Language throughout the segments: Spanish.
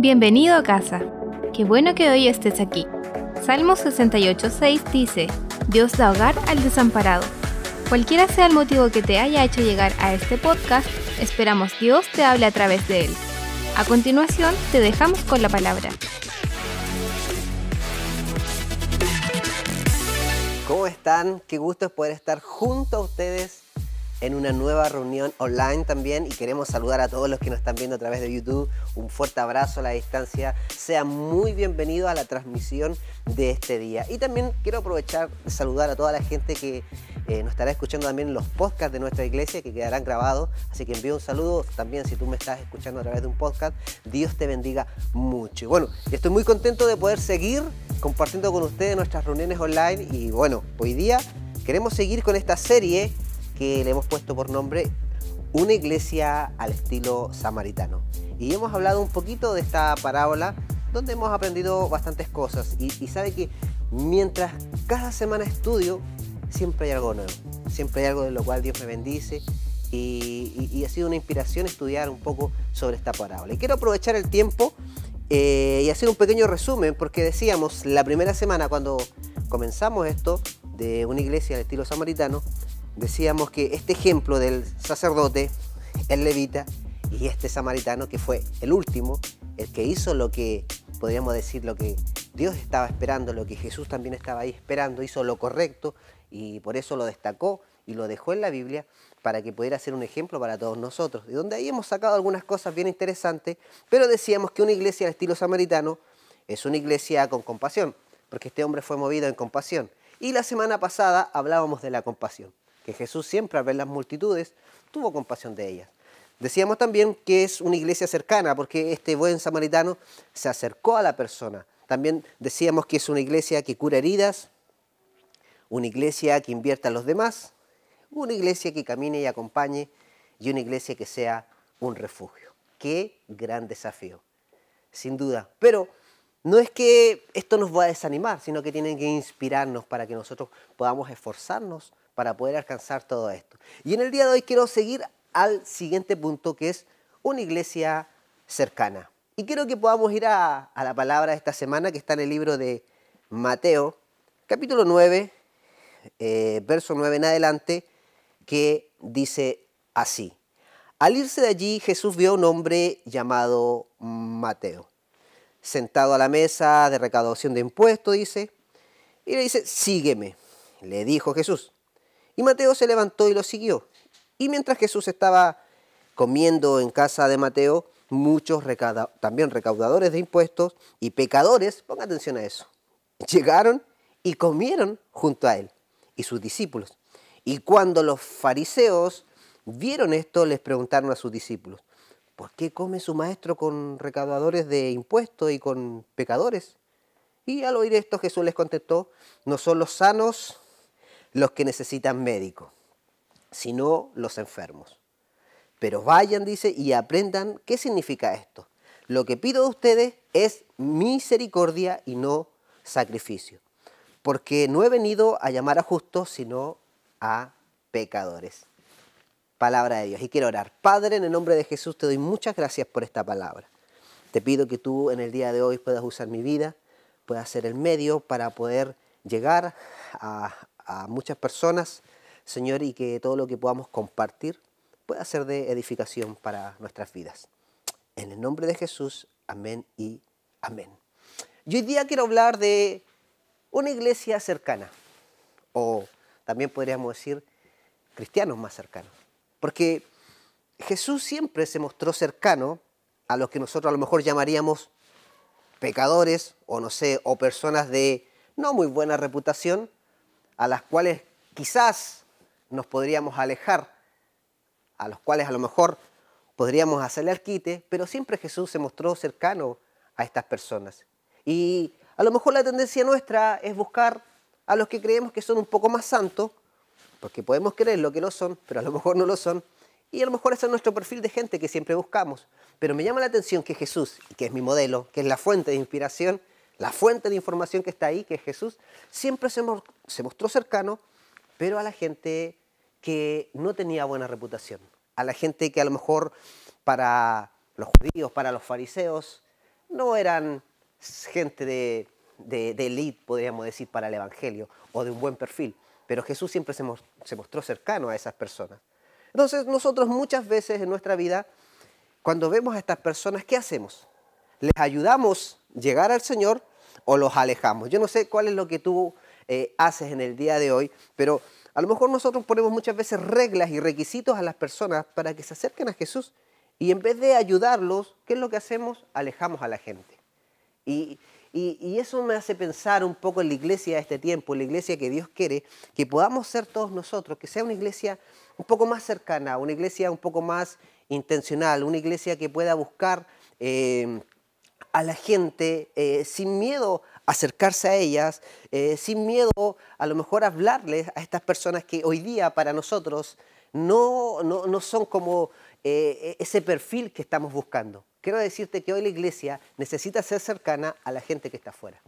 Bienvenido a casa. Qué bueno que hoy estés aquí. Salmo 68.6 dice, Dios da hogar al desamparado. Cualquiera sea el motivo que te haya hecho llegar a este podcast, esperamos Dios te hable a través de él. A continuación, te dejamos con la palabra. ¿Cómo están? Qué gusto es poder estar junto a ustedes en una nueva reunión online también y queremos saludar a todos los que nos están viendo a través de YouTube. Un fuerte abrazo a la distancia. Sean muy bienvenidos a la transmisión de este día. Y también quiero aprovechar de saludar a toda la gente que eh, nos estará escuchando también en los podcasts de nuestra iglesia que quedarán grabados. Así que envío un saludo también si tú me estás escuchando a través de un podcast. Dios te bendiga mucho. Y bueno, estoy muy contento de poder seguir compartiendo con ustedes nuestras reuniones online. Y bueno, hoy día queremos seguir con esta serie que le hemos puesto por nombre Una iglesia al estilo samaritano. Y hemos hablado un poquito de esta parábola donde hemos aprendido bastantes cosas. Y, sabe que mientras cada semana estudio, siempre hay algo nuevo. Siempre hay algo de lo cual Dios me bendice. Y, ha sido una inspiración estudiar un poco sobre esta parábola. Y quiero aprovechar el tiempo eh, y hacer un pequeño resumen, porque decíamos la primera semana cuando comenzamos esto de una iglesia al estilo samaritano, decíamos que este ejemplo del sacerdote, el levita y este samaritano, que fue el último, el que hizo lo que, podríamos decir, lo que Dios estaba esperando, lo que Jesús también estaba ahí esperando, hizo lo correcto y por eso lo destacó y lo dejó en la Biblia para que pudiera ser un ejemplo para todos nosotros. De donde ahí hemos sacado algunas cosas bien interesantes, pero decíamos que una iglesia al estilo samaritano es una iglesia con compasión, porque este hombre fue movido en compasión. Y la semana pasada hablábamos de la compasión que Jesús siempre al ver las multitudes tuvo compasión de ellas. Decíamos también que es una iglesia cercana porque este buen samaritano se acercó a la persona. También decíamos que es una iglesia que cura heridas, una iglesia que invierta a los demás, una iglesia que camine y acompañe y una iglesia que sea un refugio. Qué gran desafío, sin duda. Pero no es que esto nos va a desanimar, sino que tiene que inspirarnos para que nosotros podamos esforzarnos para poder alcanzar todo esto. Y en el día de hoy quiero seguir al siguiente punto que es una iglesia cercana. Y quiero que podamos ir a, la palabra de esta semana que está en el libro de Mateo, capítulo 9, eh, verso 9 en adelante, que dice así. Al irse de allí, Jesús vio a un hombre llamado Mateo, sentado a la mesa de recaudación de impuestos, dice, y le dice, sígueme, le dijo Jesús. Y Mateo se levantó y lo siguió. Y mientras Jesús estaba comiendo en casa de Mateo, muchos también recaudadores de impuestos y pecadores, ponga atención a eso, llegaron y comieron junto a él y sus discípulos. Y cuando los fariseos vieron esto, les preguntaron a sus discípulos, ¿por qué come su maestro con recaudadores de impuestos y con pecadores? Y al oír esto Jesús les contestó, no son los sanos los que necesitan médico, sino los enfermos. Pero vayan, dice, y aprendan qué significa esto. Lo que pido de ustedes es misericordia y no sacrificio, porque no he venido a llamar a justos, sino a pecadores. Palabra de Dios. Y quiero orar. Padre, en el nombre de Jesús te doy muchas gracias por esta palabra. Te pido que tú en el día de hoy puedas usar mi vida, puedas ser el medio para poder llegar a, a muchas personas, Señor, y que todo lo que podamos compartir pueda ser de edificación para nuestras vidas. En el nombre de Jesús, amén y amén. Y hoy día quiero hablar de una iglesia cercana, o también podríamos decir cristianos más cercanos, porque Jesús siempre se mostró cercano a los que nosotros a lo mejor llamaríamos pecadores o no sé, o personas de no muy buena reputación, a las cuales quizás nos podríamos alejar, a los cuales a lo mejor podríamos hacerle al quite, pero siempre Jesús se mostró cercano a estas personas. Y a lo mejor la tendencia nuestra es buscar a los que creemos que son un poco más santos, porque podemos creer lo que lo son, pero a lo mejor no lo son, y a lo mejor ese es nuestro perfil de gente que siempre buscamos. Pero me llama la atención que Jesús, que es mi modelo, que es la fuente de inspiración, la fuente de información que está ahí, que es Jesús, siempre se, mostró cercano, pero a la gente que no tenía buena reputación, a la gente que a lo mejor para los judíos, para los fariseos, no eran gente de, de, elite, podríamos decir, para el Evangelio, o de un buen perfil, pero Jesús siempre se, se mostró cercano a esas personas. Entonces nosotros muchas veces en nuestra vida, cuando vemos a estas personas, ¿qué hacemos? ¿Les ayudamos a llegar al Señor o los alejamos? Yo no sé cuál es lo que tú eh, haces en el día de hoy, pero a lo mejor nosotros ponemos muchas veces reglas y requisitos a las personas para que se acerquen a Jesús y en vez de ayudarlos, ¿qué es lo que hacemos? Alejamos a la gente. Y, y, eso me hace pensar un poco en la iglesia de este tiempo, en la iglesia que Dios quiere, que podamos ser todos nosotros, que sea una iglesia un poco más cercana, una iglesia un poco más intencional, una iglesia que pueda buscar eh, a la gente eh, sin miedo acercarse a ellas, eh, sin miedo a lo mejor hablarles a estas personas que hoy día para nosotros no, no, no son como ese perfil que estamos buscando quiero decirte que hoy la iglesia necesita ser cercana a la gente que está afuera.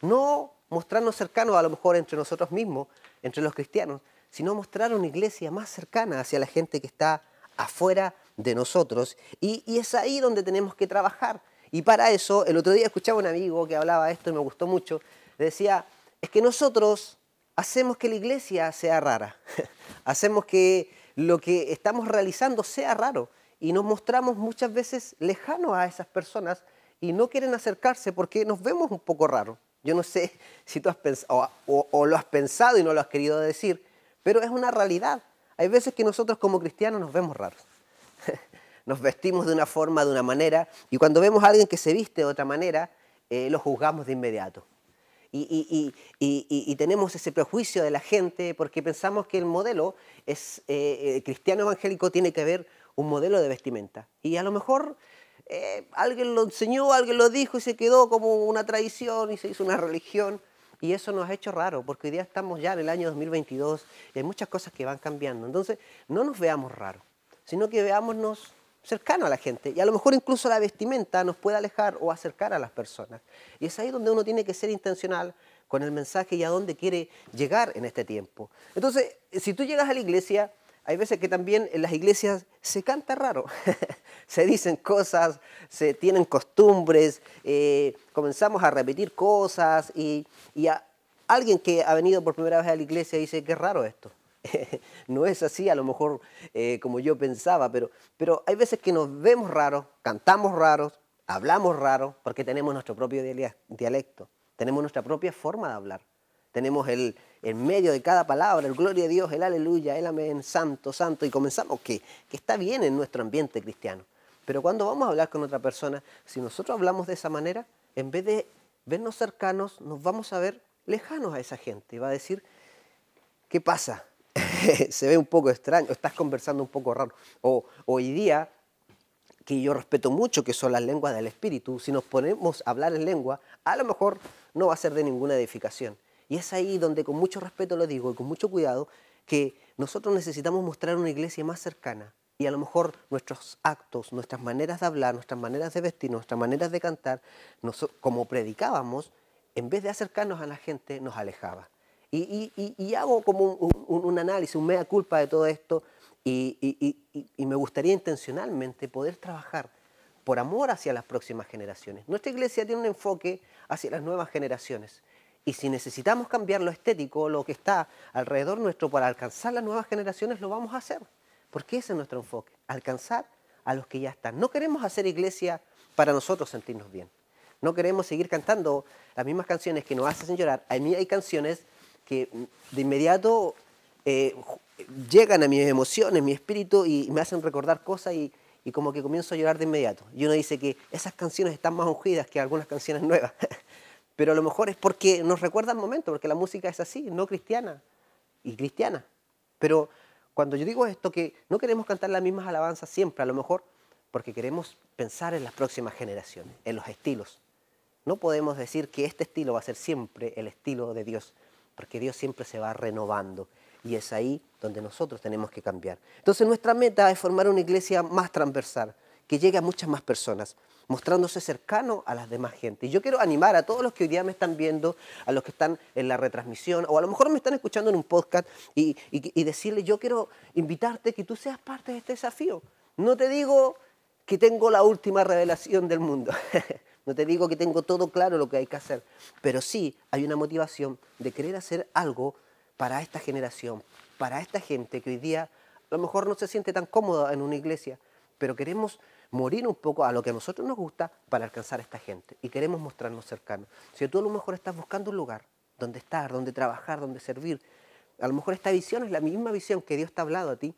No mostrarnos cercanos a lo mejor entre nosotros mismos, entre los cristianos, sino mostrar una iglesia más cercana hacia la gente que está afuera de nosotros. Y, es ahí donde tenemos que trabajar. Y para eso, el otro día escuchaba a un amigo que hablaba esto y me gustó mucho. Decía, es que nosotros hacemos que la iglesia sea rara. hacemos que lo que estamos realizando sea raro y nos mostramos muchas veces lejanos a esas personas y no quieren acercarse porque nos vemos un poco raros. Yo no sé si tú has pensado o, lo has pensado y no lo has querido decir, pero es una realidad. Hay veces que nosotros como cristianos nos vemos raros. Nos vestimos de una forma, de una manera, y cuando vemos a alguien que se viste de otra manera, eh, lo juzgamos de inmediato. Y, tenemos ese prejuicio de la gente porque pensamos que el modelo es, eh, eh, cristiano evangélico tiene que ver un modelo de vestimenta. Y a lo mejor alguien lo enseñó, alguien lo dijo y se quedó como una tradición y se hizo una religión. Y eso nos ha hecho raro, porque hoy día estamos ya en el año 2022 y hay muchas cosas que van cambiando. Entonces, no nos veamos raros, sino que veámonos cercanos a la gente. Y a lo mejor incluso la vestimenta nos puede alejar o acercar a las personas. Y es ahí donde uno tiene que ser intencional con el mensaje y a dónde quiere llegar en este tiempo. Entonces, si tú llegas a la iglesia hay veces que también en las iglesias se canta raro, se dicen cosas, se tienen costumbres, eh, comenzamos a repetir cosas y, alguien que ha venido por primera vez a la iglesia dice, qué raro esto. no es así a lo mejor eh, como yo pensaba, pero, pero hay veces que nos vemos raros, cantamos raros, hablamos raros, porque tenemos nuestro propio dialecto, tenemos nuestra propia forma de hablar. Tenemos el, en medio de cada palabra, el gloria a Dios, el aleluya, el amén, santo, santo, y comenzamos que, que está bien en nuestro ambiente cristiano. Pero cuando vamos a hablar con otra persona, si nosotros hablamos de esa manera, en vez de vernos cercanos, nos vamos a ver lejanos a esa gente. Y va a decir, ¿qué pasa? Se ve un poco extraño, estás conversando un poco raro. O hoy día, que yo respeto mucho, que son las lenguas del espíritu, si nos ponemos a hablar en lengua, a lo mejor no va a ser de ninguna edificación. Y es ahí donde con mucho respeto lo digo y con mucho cuidado que nosotros necesitamos mostrar una iglesia más cercana. Y a lo mejor nuestros actos, nuestras maneras de hablar, nuestras maneras de vestir, nuestras maneras de cantar, como predicábamos, en vez de acercarnos a la gente, nos alejaba. Y, hago como un, análisis, un mea culpa de todo esto y, y me gustaría intencionalmente poder trabajar por amor hacia las próximas generaciones. Nuestra iglesia tiene un enfoque hacia las nuevas generaciones. Y si necesitamos cambiar lo estético, lo que está alrededor nuestro para alcanzar las nuevas generaciones, lo vamos a hacer. Porque ese es nuestro enfoque, alcanzar a los que ya están. No queremos hacer iglesia para nosotros sentirnos bien. No queremos seguir cantando las mismas canciones que nos hacen llorar. A mí hay canciones que de inmediato eh, llegan a mis emociones, mi espíritu y me hacen recordar cosas y, como que comienzo a llorar de inmediato. Y uno dice que esas canciones están más ungidas que algunas canciones nuevas. pero a lo mejor es porque nos recuerda el momento, porque la música es así, no cristiana y cristiana. Pero cuando yo digo esto, que no queremos cantar las mismas alabanzas siempre, a lo mejor porque queremos pensar en las próximas generaciones, en los estilos. No podemos decir que este estilo va a ser siempre el estilo de Dios, porque Dios siempre se va renovando y es ahí donde nosotros tenemos que cambiar. Entonces nuestra meta es formar una iglesia más transversal, que llegue a muchas más personas, mostrándose cercano a las demás gente. Y yo quiero animar a todos los que hoy día me están viendo, a los que están en la retransmisión, o a lo mejor me están escuchando en un podcast, y, y, decirle, yo quiero invitarte que tú seas parte de este desafío. No te digo que tengo la última revelación del mundo, no te digo que tengo todo claro lo que hay que hacer, pero sí hay una motivación de querer hacer algo para esta generación, para esta gente que hoy día a lo mejor no se siente tan cómoda en una iglesia, pero queremos morir un poco a lo que a nosotros nos gusta para alcanzar a esta gente y queremos mostrarnos cercanos. Si tú a lo mejor estás buscando un lugar donde estar, donde trabajar, donde servir, a lo mejor esta visión es la misma visión que Dios te ha hablado a ti,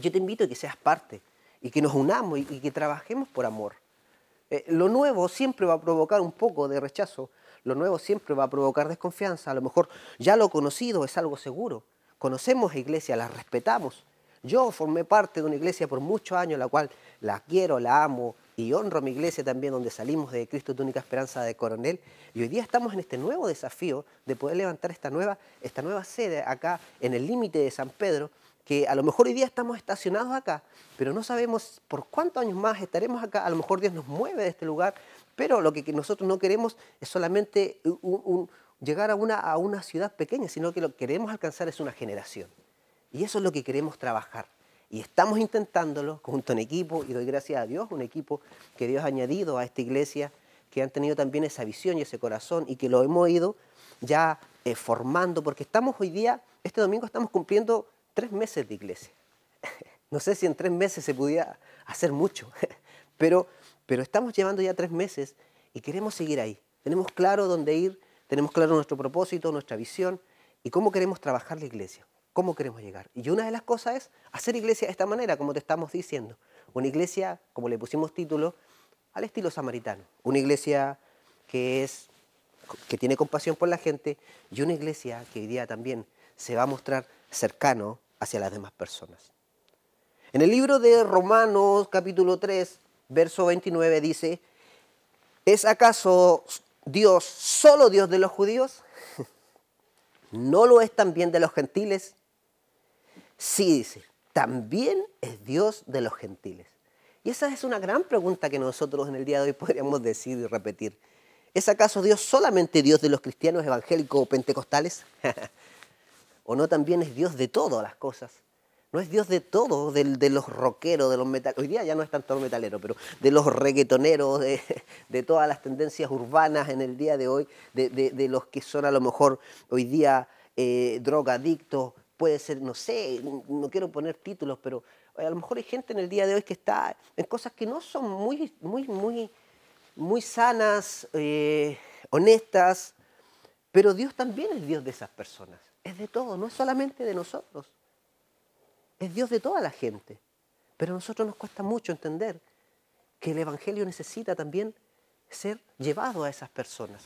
yo te invito a que seas parte y que nos unamos y, que trabajemos por amor. Eh, lo nuevo siempre va a provocar un poco de rechazo, lo nuevo siempre va a provocar desconfianza, a lo mejor ya lo conocido es algo seguro. Conocemos a iglesia, la respetamos. Yo formé parte de una iglesia por muchos años, la cual la quiero, la amo y honro a mi iglesia también, donde salimos de Cristo, tu única esperanza de coronel. Y hoy día estamos en este nuevo desafío de poder levantar esta nueva, esta nueva sede acá en el límite de San Pedro, que a lo mejor hoy día estamos estacionados acá, pero no sabemos por cuántos años más estaremos acá. A lo mejor Dios nos mueve de este lugar, pero lo que nosotros no queremos es solamente llegar a una, a una ciudad pequeña, sino que lo que queremos alcanzar es una generación. Y eso es lo que queremos trabajar. Y estamos intentándolo junto a un equipo, y doy gracias a Dios, un equipo que Dios ha añadido a esta iglesia, que han tenido también esa visión y ese corazón, y que lo hemos ido ya eh, formando, porque estamos hoy día, este domingo estamos cumpliendo tres meses de iglesia. No sé si en tres meses se pudiera hacer mucho, pero, pero estamos llevando ya tres meses y queremos seguir ahí. Tenemos claro dónde ir, tenemos claro nuestro propósito, nuestra visión y cómo queremos trabajar la iglesia, cómo queremos llegar. Y una de las cosas es hacer iglesia de esta manera, como te estamos diciendo. Una iglesia, como le pusimos título, al estilo samaritano. Una iglesia que es que tiene compasión por la gente y una iglesia que hoy día también se va a mostrar cercano hacia las demás personas. En el libro de Romanos capítulo 3, verso 29 dice, ¿es acaso Dios solo Dios de los judíos? ¿No lo es también de los gentiles? Sí, dice, también es Dios de los gentiles. Y esa es una gran pregunta que nosotros en el día de hoy podríamos decir y repetir. ¿Es acaso Dios solamente Dios de los cristianos evangélicos o pentecostales? ¿O no también es Dios de todas las cosas? No es Dios de todo, de, los rockeros, de los metaleros. Hoy día ya no es tanto metalero, pero de los reggaetoneros, de, todas las tendencias urbanas en el día de hoy, de, los que son a lo mejor hoy día eh, drogadictos, puede ser, no sé, no quiero poner títulos, pero a lo mejor hay gente en el día de hoy que está en cosas que no son muy, muy, muy, muy sanas, eh, honestas, pero Dios también es Dios de esas personas es de todo, no es solamente de nosotros. Es Dios de toda la gente. Pero a nosotros nos cuesta mucho entender que el Evangelio necesita también ser llevado a esas personas.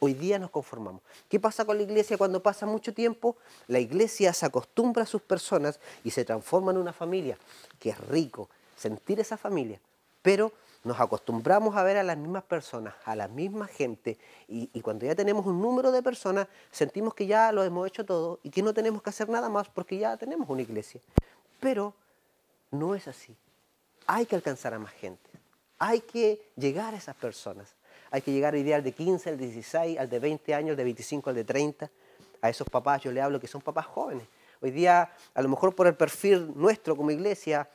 Hoy día nos conformamos. ¿Qué pasa con la iglesia cuando pasa mucho tiempo? La iglesia se acostumbra a sus personas y se transforma en una familia, que es rico sentir esa familia, pero nos acostumbramos a ver a las mismas personas, a la misma gente, y, cuando ya tenemos un número de personas, sentimos que ya lo hemos hecho todo y que no tenemos que hacer nada más porque ya tenemos una iglesia. Pero no es así. Hay que alcanzar a más gente. Hay que llegar a esas personas. Hay que llegar al ideal de 15, al de 16, al de 20 años, al de 25, al de 30. A esos papás yo le hablo que son papás jóvenes. Hoy día, a lo mejor por el perfil nuestro como iglesia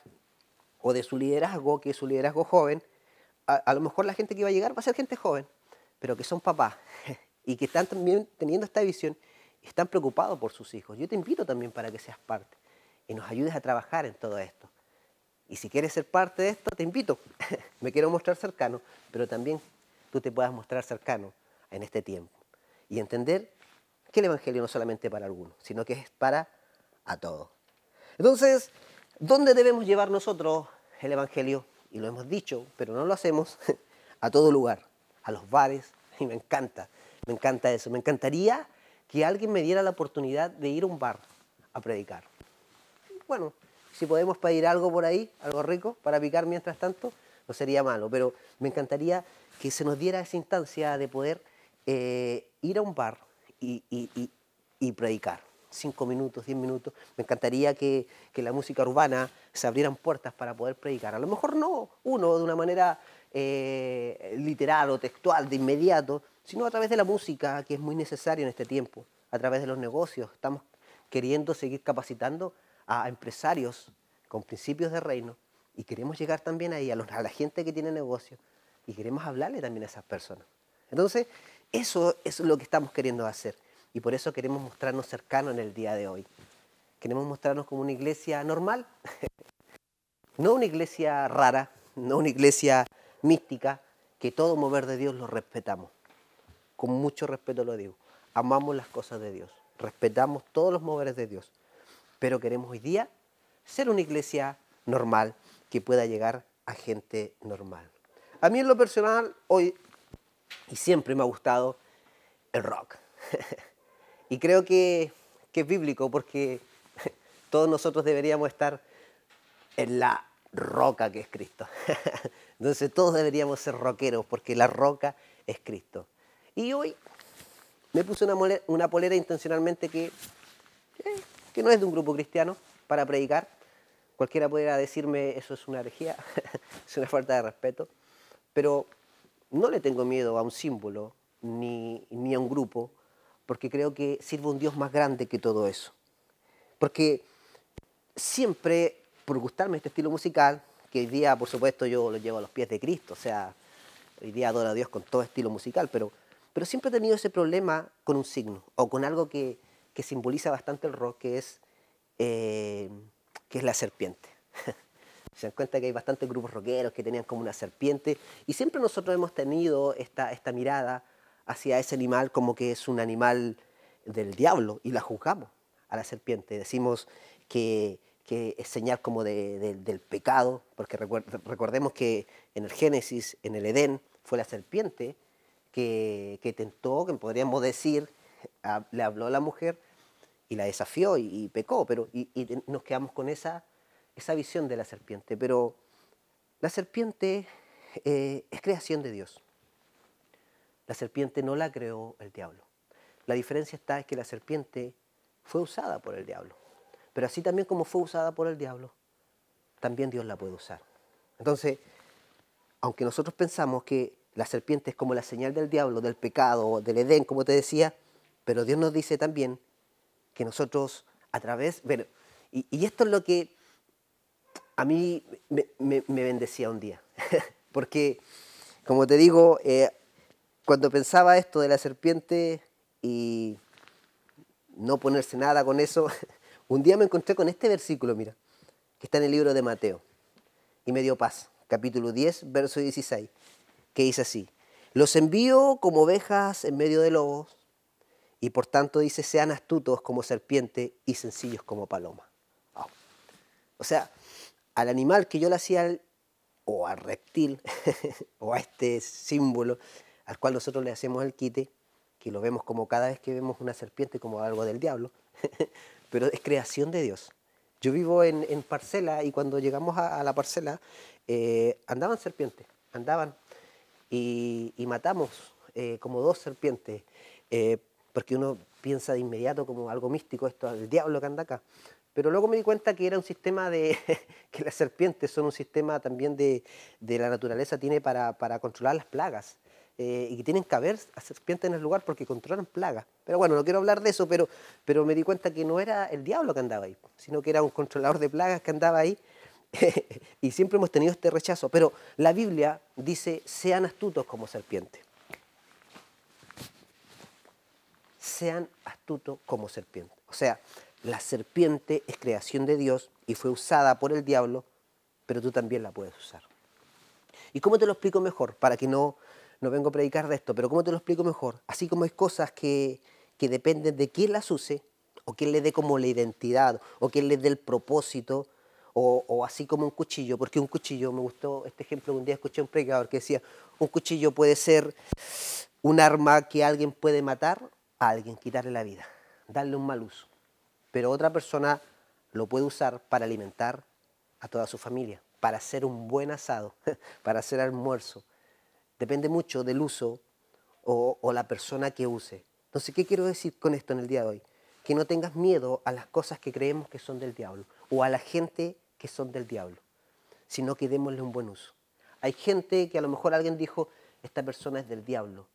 o de su liderazgo, que es su liderazgo joven, a, lo mejor la gente que va a llegar va a ser gente joven, pero que son papás y que están también teniendo esta visión están preocupados por sus hijos. Yo te invito también para que seas parte y nos ayudes a trabajar en todo esto. Y si quieres ser parte de esto, te invito. Me quiero mostrar cercano, pero también tú te puedas mostrar cercano en este tiempo y entender que el Evangelio no es solamente para algunos, sino que es para a todos. Entonces, ¿dónde debemos llevar nosotros el Evangelio? Y lo hemos dicho, pero no lo hacemos, a todo lugar, a los bares, y me encanta, me encanta eso. Me encantaría que alguien me diera la oportunidad de ir a un bar a predicar. Bueno, si podemos pedir algo por ahí, algo rico, para picar mientras tanto, no sería malo, pero me encantaría que se nos diera esa instancia de poder eh, ir a un bar y predicar cinco minutos, diez minutos. Me encantaría que, la música urbana se abrieran puertas para poder predicar. A lo mejor no uno de una manera eh, literal o textual de inmediato, sino a través de la música, que es muy necesaria en este tiempo, a través de los negocios. Estamos queriendo seguir capacitando a empresarios con principios de reino y queremos llegar también ahí, a, la gente que tiene negocios, y queremos hablarle también a esas personas. Entonces, eso es lo que estamos queriendo hacer y por eso queremos mostrarnos cercanos en el día de hoy. Queremos mostrarnos como una iglesia normal, no una iglesia rara, no una iglesia mística, que todo mover de Dios lo respetamos. Con mucho respeto lo digo. Amamos las cosas de Dios, respetamos todos los moveres de Dios, pero queremos hoy día ser una iglesia normal que pueda llegar a gente normal. A mí en lo personal, hoy y siempre me ha gustado el rock. y creo que, que es bíblico porque todos nosotros deberíamos estar en la roca que es Cristo. Entonces todos deberíamos ser rockeros porque la roca es Cristo. Y hoy me puse una, una polera intencionalmente que, eh, que no es de un grupo cristiano para predicar. Cualquiera pudiera decirme eso es una herejía, es una falta de respeto, pero no le tengo miedo a un símbolo ni, ni a un grupo, porque creo que sirve un Dios más grande que todo eso. Porque siempre, por gustarme este estilo musical, que hoy día, por supuesto, yo lo llevo a los pies de Cristo, o sea, hoy día adoro a Dios con todo estilo musical, pero, pero siempre he tenido ese problema con un signo o con algo que, que simboliza bastante el rock, que es, eh, que es la serpiente. Se dan cuenta que hay bastantes grupos rockeros que tenían como una serpiente y siempre nosotros hemos tenido esta, esta mirada hacia ese animal como que es un animal del diablo y la juzgamos a la serpiente. Decimos que, que es señal como de, del pecado, porque recordemos que en el Génesis, en el Edén, fue la serpiente que, que tentó, que podríamos decir, le habló a la mujer y la desafió y, pecó, pero y, nos quedamos con esa, esa visión de la serpiente. Pero la serpiente eh, es creación de Dios. La serpiente no la creó el diablo. La diferencia está es que la serpiente fue usada por el diablo. Pero así también como fue usada por el diablo, también Dios la puede usar. Entonces, aunque nosotros pensamos que la serpiente es como la señal del diablo, del pecado, del Edén, como te decía, pero Dios nos dice también que nosotros a través, bueno, y, esto es lo que a mí me, bendecía un día, porque, como te digo, eh, cuando pensaba esto de la serpiente y no ponerse nada con eso, Un día me encontré con este versículo, mira, que está en el libro de Mateo, y me dio paz, capítulo 10, verso 16, que dice así, los envío como ovejas en medio de lobos, y por tanto dice, sean astutos como serpiente y sencillos como paloma. O sea, al animal que yo le hacía, o al reptil, o a este símbolo al cual nosotros le hacemos el quite, que lo vemos como cada vez que vemos una serpiente como algo del diablo, pero es creación de Dios. Yo vivo en, parcela y cuando llegamos a, la parcela eh, andaban serpientes, andaban y, matamos eh, como dos serpientes, eh, porque uno piensa de inmediato como algo místico, esto el diablo que anda acá. Pero luego me di cuenta que era un sistema de, que las serpientes son un sistema también de, de la naturaleza, tiene para, para controlar las plagas. Eh, y que tienen que haber serpientes en el lugar porque controlan plagas. Pero bueno, no quiero hablar de eso, pero, pero me di cuenta que no era el diablo que andaba ahí, sino que era un controlador de plagas que andaba ahí. y siempre hemos tenido este rechazo. Pero la Biblia dice, sean astutos como serpiente. Sean astutos como serpiente. O sea, la serpiente es creación de Dios y fue usada por el diablo, pero tú también la puedes usar. ¿Y cómo te lo explico mejor? Para que no no vengo a predicar de esto, pero ¿cómo te lo explico mejor? Así como hay cosas que, que dependen de quién las use, o quién le dé como la identidad, o quién le dé el propósito, o, así como un cuchillo, porque un cuchillo, me gustó este ejemplo, un día escuché a un predicador que decía, un cuchillo puede ser un arma que alguien puede matar a alguien, quitarle la vida, darle un mal uso, pero otra persona lo puede usar para alimentar a toda su familia, para hacer un buen asado, para hacer almuerzo, Depende mucho del uso o, la persona que use. Entonces, ¿qué quiero decir con esto en el día de hoy? Que no tengas miedo a las cosas que creemos que son del diablo o a la gente que son del diablo, sino que démosle un buen uso. Hay gente que a lo mejor alguien dijo, esta persona es del diablo,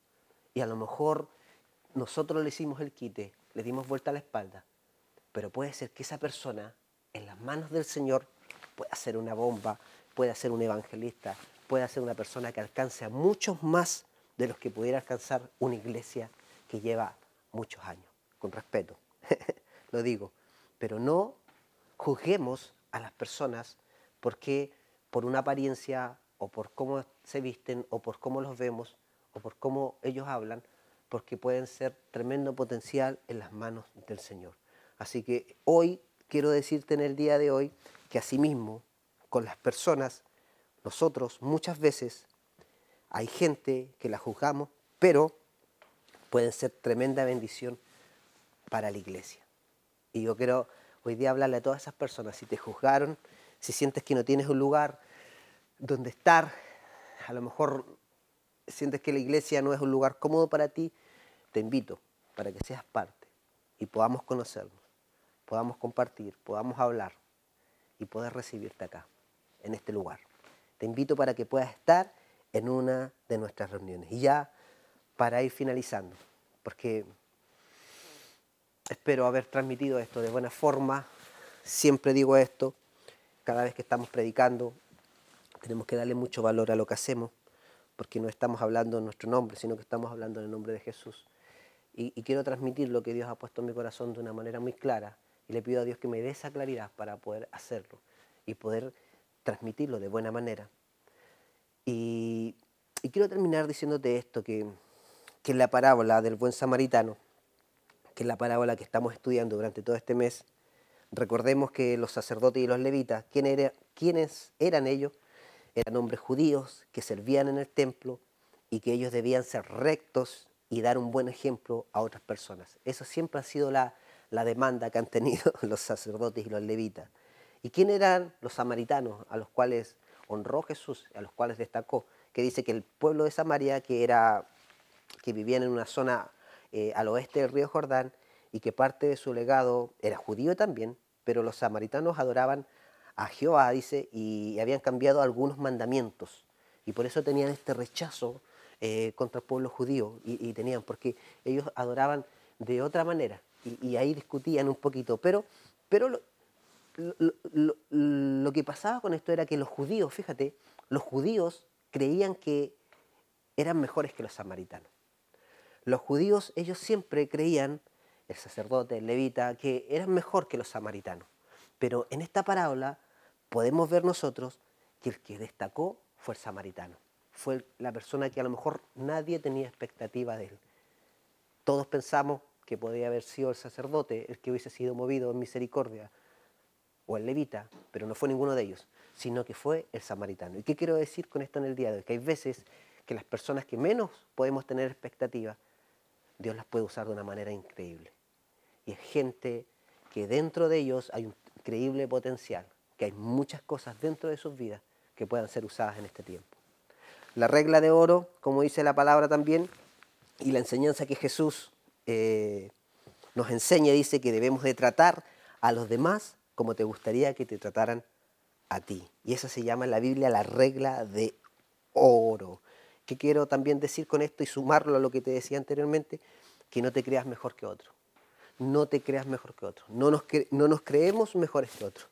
y a lo mejor nosotros le hicimos el quite, le dimos vuelta a la espalda, pero puede ser que esa persona en las manos del Señor pueda ser una bomba, pueda ser un evangelista, pueda ser una persona que alcance a muchos más de los que pudiera alcanzar una iglesia que lleva muchos años, con respeto, lo digo, pero no juzguemos a las personas porque por una apariencia o por cómo se visten o por cómo los vemos o por cómo ellos hablan, porque pueden ser tremendo potencial en las manos del Señor. Así que hoy quiero decirte en el día de hoy que asimismo con las personas, nosotros muchas veces hay gente que la juzgamos, pero pueden ser tremenda bendición para la iglesia. Y yo quiero hoy día hablarle a todas esas personas, si te juzgaron, si sientes que no tienes un lugar donde estar, a lo mejor sientes que la iglesia no es un lugar cómodo para ti, te invito para que seas parte y podamos conocernos, podamos compartir, podamos hablar y poder recibirte acá, en este lugar. Te invito para que puedas estar en una de nuestras reuniones. Y ya para ir finalizando, porque espero haber transmitido esto de buena forma, siempre digo esto, cada vez que estamos predicando, tenemos que darle mucho valor a lo que hacemos, porque no estamos hablando en nuestro nombre, sino que estamos hablando en el nombre de Jesús. Y, quiero transmitir lo que Dios ha puesto en mi corazón de una manera muy clara, y le pido a Dios que me dé esa claridad para poder hacerlo y poder transmitirlo de buena manera. Y, quiero terminar diciéndote esto, que, que la parábola del buen samaritano, que es la parábola que estamos estudiando durante todo este mes, recordemos que los sacerdotes y los levitas, ¿quién era, ¿quiénes eran ellos? Eran hombres judíos que servían en el templo y que ellos debían ser rectos y dar un buen ejemplo a otras personas. Eso siempre ha sido la, la demanda que han tenido los sacerdotes y los levitas. ¿Y quién eran los samaritanos a los cuales honró Jesús, a los cuales destacó? Que dice que el pueblo de Samaria, que, era, que vivían en una zona eh, al oeste del río Jordán y que parte de su legado era judío también, pero los samaritanos adoraban a Jehová, dice, y habían cambiado algunos mandamientos. Y por eso tenían este rechazo eh, contra el pueblo judío, y, y tenían, porque ellos adoraban de otra manera y, ahí discutían un poquito. Pero, pero lo, que pasaba con esto era que los judíos, fíjate, los judíos creían que eran mejores que los samaritanos. Los judíos, ellos siempre creían, el sacerdote, el levita, que eran mejor que los samaritanos. Pero en esta parábola podemos ver nosotros que el que destacó fue el samaritano. Fue la persona que a lo mejor nadie tenía expectativa de él. Todos pensamos que podría haber sido el sacerdote el que hubiese sido movido en misericordia, o el levita, pero no fue ninguno de ellos, sino que fue el samaritano. ¿Y qué quiero decir con esto en el día de hoy? Que hay veces que las personas que menos podemos tener expectativa, Dios las puede usar de una manera increíble. Y es gente que dentro de ellos hay un increíble potencial, que hay muchas cosas dentro de sus vidas que puedan ser usadas en este tiempo. La regla de oro, como dice la palabra también, y la enseñanza que Jesús eh, nos enseña, dice que debemos de tratar a los demás como te gustaría que te trataran a ti. Y eso se llama en la Biblia la regla de oro. ¿Qué quiero también decir con esto y sumarlo a lo que te decía anteriormente? Que no te creas mejor que otro. No te creas mejor que otro. No nos, no nos creemos mejores que otro.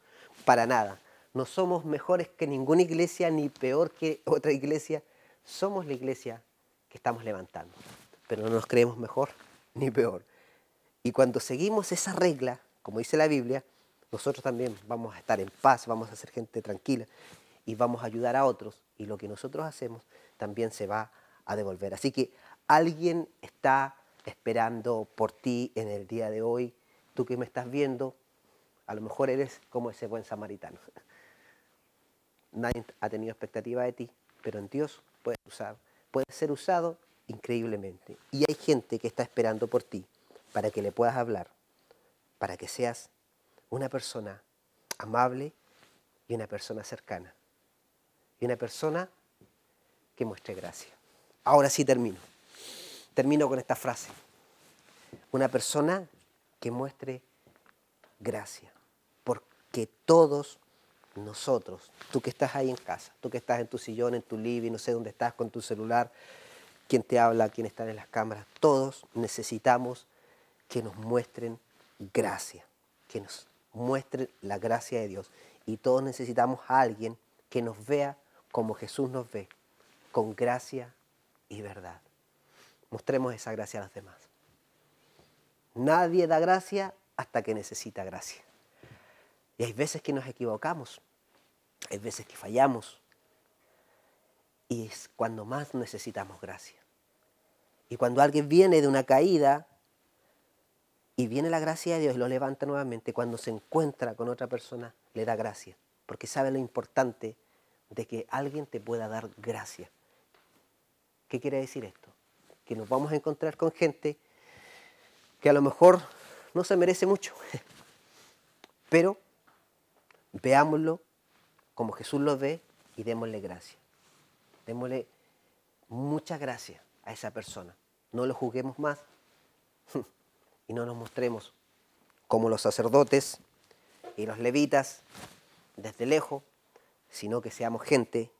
Para nada. No somos mejores que ninguna iglesia ni peor que otra iglesia. Somos la iglesia que estamos levantando. Pero no nos creemos mejor ni peor. Y cuando seguimos esa regla, como dice la Biblia, nosotros también vamos a estar en paz, vamos a ser gente tranquila y vamos a ayudar a otros. Y lo que nosotros hacemos también se va a devolver. Así que alguien está esperando por ti en el día de hoy. Tú que me estás viendo, a lo mejor eres como ese buen samaritano. Nadie ha tenido expectativa de ti, pero en Dios puedes usar, puede ser usado increíblemente. Y hay gente que está esperando por ti para que le puedas hablar, para que seas una persona amable y una persona cercana. Y una persona que muestre gracia. Ahora sí termino. Termino con esta frase. Una persona que muestre gracia. Porque todos nosotros, tú que estás ahí en casa, tú que estás en tu sillón, en tu living, no sé dónde estás con tu celular, quien te habla, quien está en las cámaras, todos necesitamos que nos muestren gracia, que nos muestren la gracia de Dios. Y todos necesitamos a alguien que nos vea como Jesús nos ve, con gracia y verdad. Mostremos esa gracia a los demás. Nadie da gracia hasta que necesita gracia. Y hay veces que nos equivocamos, hay veces que fallamos, y es cuando más necesitamos gracia. Y cuando alguien viene de una caída y viene la gracia de Dios y lo levanta nuevamente, cuando se encuentra con otra persona, le da gracia, porque sabe lo importante de que alguien te pueda dar gracia. ¿Qué quiere decir esto? Que nos vamos a encontrar con gente que a lo mejor no se merece mucho, pero veámoslo como Jesús lo ve y démosle gracia. Démosle mucha gracia a esa persona. No lo juzguemos más y no nos mostremos como los sacerdotes y los levitas desde lejos, sino que seamos gente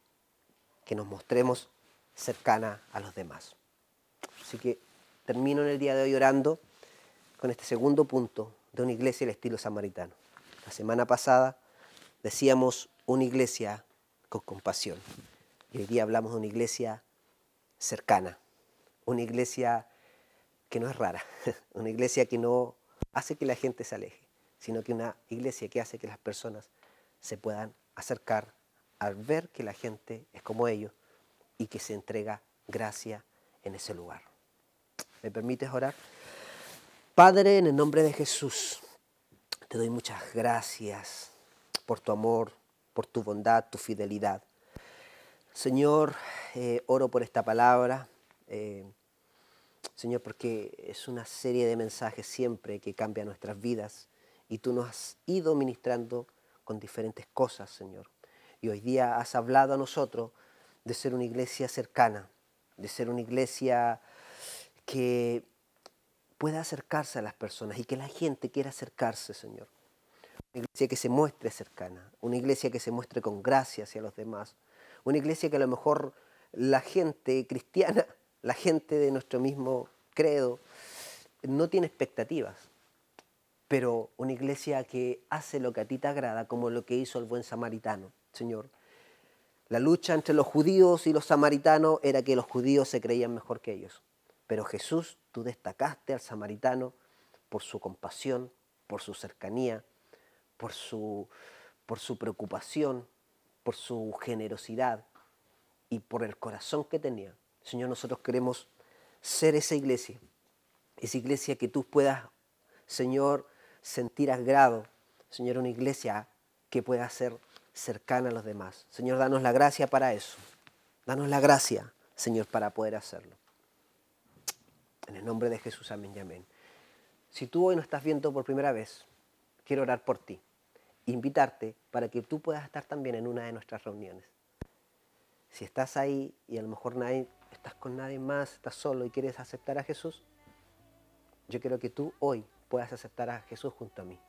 que nos mostremos cercana a los demás. Así que termino en el día de hoy orando con este segundo punto de una iglesia del estilo samaritano. La semana pasada decíamos una iglesia con compasión. Y hoy día hablamos de una iglesia cercana, una iglesia que no es rara, una iglesia que no hace que la gente se aleje, sino que una iglesia que hace que las personas se puedan acercar al ver que la gente es como ellos y que se entrega gracia en ese lugar. ¿Me permites orar? Padre, en el nombre de Jesús, te doy muchas gracias por tu amor, por tu bondad, tu fidelidad. Señor, eh, oro por esta palabra. Eh, Señor, porque es una serie de mensajes siempre que cambian nuestras vidas y tú nos has ido ministrando con diferentes cosas, Señor. Y hoy día has hablado a nosotros de ser una iglesia cercana, de ser una iglesia que pueda acercarse a las personas y que la gente quiera acercarse, Señor. Una iglesia que se muestre cercana, una iglesia que se muestre con gracia hacia los demás, una iglesia que a lo mejor la gente cristiana, la gente de nuestro mismo credo, no tiene expectativas, pero una iglesia que hace lo que a ti te agrada, como lo que hizo el buen samaritano, Señor. La lucha entre los judíos y los samaritanos era que los judíos se creían mejor que ellos. Pero Jesús, tú destacaste al samaritano por su compasión, por su cercanía, por su, por su preocupación, por su generosidad y por el corazón que tenía. Señor, nosotros queremos ser esa iglesia, esa iglesia que tú puedas, Señor, sentir agrado, Señor, una iglesia que pueda ser cercana a los demás. Señor, danos la gracia para eso. Danos la gracia, Señor, para poder hacerlo. En el nombre de Jesús, amén y amén. Si tú hoy no estás viendo por primera vez, quiero orar por ti invitarte para que tú puedas estar también en una de nuestras reuniones. Si estás ahí y a lo mejor nadie, estás con nadie más, estás solo y quieres aceptar a Jesús, yo quiero que tú hoy puedas aceptar a Jesús junto a mí.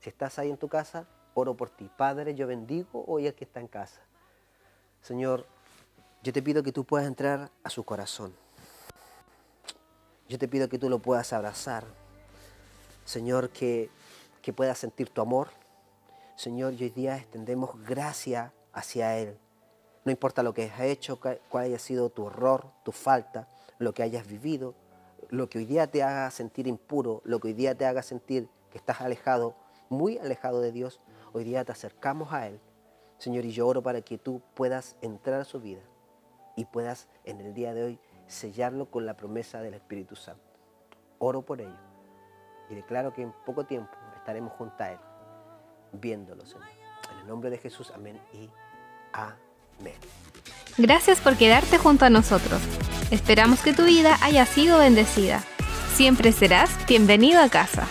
Si estás ahí en tu casa, oro por ti. Padre, yo bendigo hoy al que está en casa. Señor, yo te pido que tú puedas entrar a su corazón. Yo te pido que tú lo puedas abrazar. Señor, que, que puedas sentir tu amor, Señor, y hoy día extendemos gracia hacia Él. No importa lo que has hecho, cuál haya sido tu error, tu falta, lo que hayas vivido, lo que hoy día te haga sentir impuro, lo que hoy día te haga sentir que estás alejado, muy alejado de Dios, hoy día te acercamos a Él. Señor, y yo oro para que tú puedas entrar a su vida y puedas en el día de hoy sellarlo con la promesa del Espíritu Santo. Oro por ello y declaro que en poco tiempo estaremos junto a Él viéndolo, Señor. En el nombre de Jesús, amén y amén. Gracias por quedarte junto a nosotros. Esperamos que tu vida haya sido bendecida. Siempre serás bienvenido a casa.